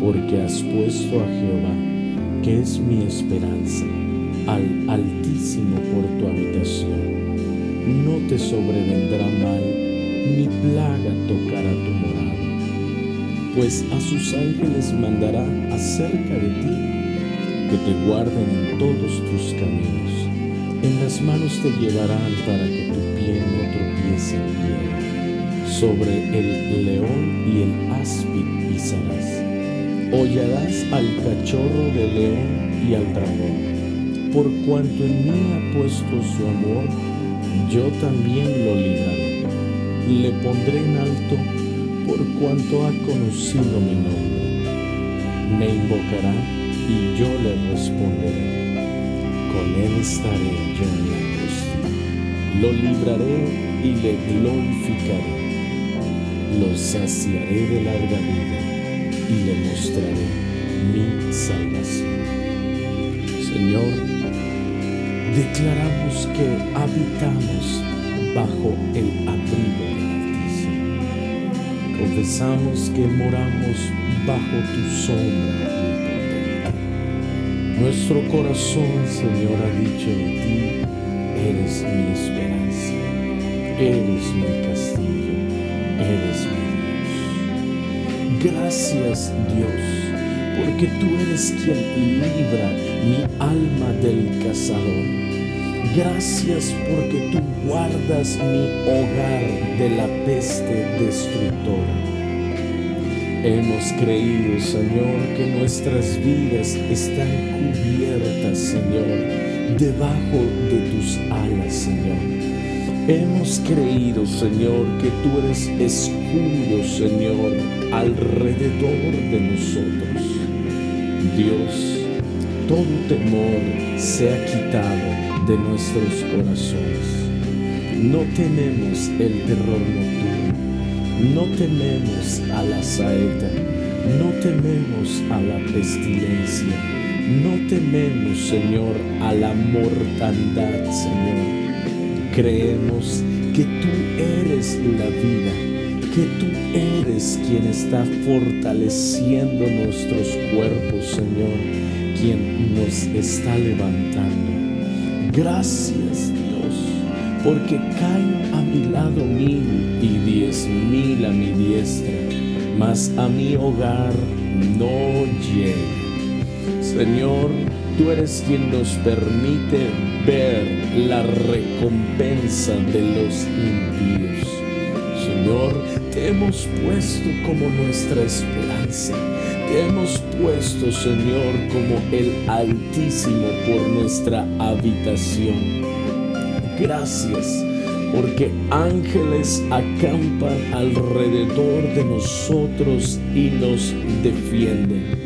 porque has puesto a Jehová, que es mi esperanza, al Altísimo por tu habitación. No te sobrevendrá mal, ni plaga tocará tu morada, pues a sus ángeles mandará acerca de ti, que te guarden en todos tus caminos. En las manos te llevarán para que tu pie no tropiece en piedra. Sobre el león y el áspid pisarás hollarás al cachorro de león y al dragón. Por cuanto en mí ha puesto su amor, yo también lo libraré. Le pondré en alto por cuanto ha conocido mi nombre. Me invocará y yo le responderé. Con él estaré yo en la angustia. Lo libraré y le glorificaré. Lo saciaré de larga vida y le mostraré mi salvación. Señor, declaramos que habitamos bajo el abrigo del Altísimo. Confesamos que moramos bajo tu sombra Nuestro corazón, Señor, ha dicho de ti, eres mi esperanza, eres mi castillo, Gracias Dios, porque tú eres quien libra mi alma del cazador. Gracias porque tú guardas mi hogar de la peste destructora. Hemos creído, Señor, que nuestras vidas están cubiertas, Señor, debajo de tus alas, Señor. Hemos creído, Señor, que tú eres escudo, Señor, alrededor de nosotros. Dios, todo temor se ha quitado de nuestros corazones. No tememos el terror nocturno, no tememos a la saeta, no tememos a la pestilencia, no tememos, Señor, a la mortandad, Señor Creemos que tú eres la vida, que tú eres quien está fortaleciendo nuestros cuerpos, Señor, quien nos está levantando. Gracias, Dios, porque caen a mi lado mil y diez mil a mi diestra, mas a mi hogar no llega. Señor, tú eres quien nos permite ver la recompensa de los impíos. Señor, te hemos puesto como nuestra esperanza. Te hemos puesto, Señor, como el Altísimo por nuestra habitación. Gracias porque ángeles acampan alrededor de nosotros y nos defienden.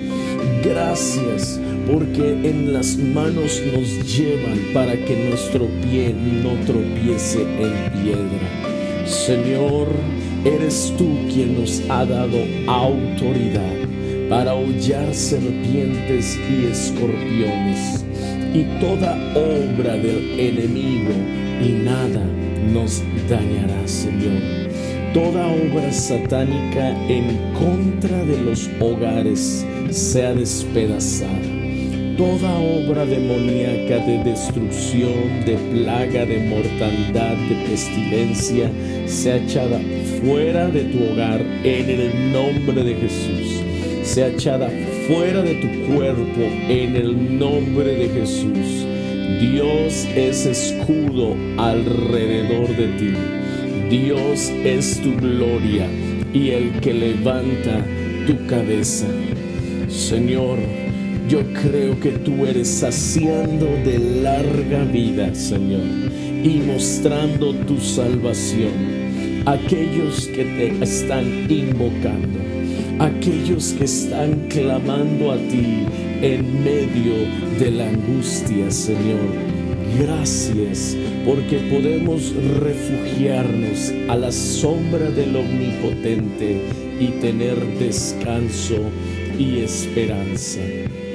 Gracias porque en las manos nos llevan para que nuestro pie no tropiece en piedra. Señor, eres tú quien nos ha dado autoridad para hollar serpientes y escorpiones y toda obra del enemigo y nada nos dañará, Señor toda obra satánica en contra de los hogares sea despedazada. Toda obra demoníaca de destrucción, de plaga, de mortandad, de pestilencia, sea echada fuera de tu hogar en el nombre de Jesús. sea echada fuera de tu cuerpo en el nombre de Jesús. Dios es escudo alrededor de ti. Dios es tu gloria y el que levanta tu cabeza. Señor, yo creo que tú eres saciando de larga vida, Señor, y mostrando tu salvación. Aquellos que te están invocando, aquellos que están clamando a ti en medio de la angustia, Señor. Gracias porque podemos refugiarnos a la sombra del Omnipotente y tener descanso y esperanza.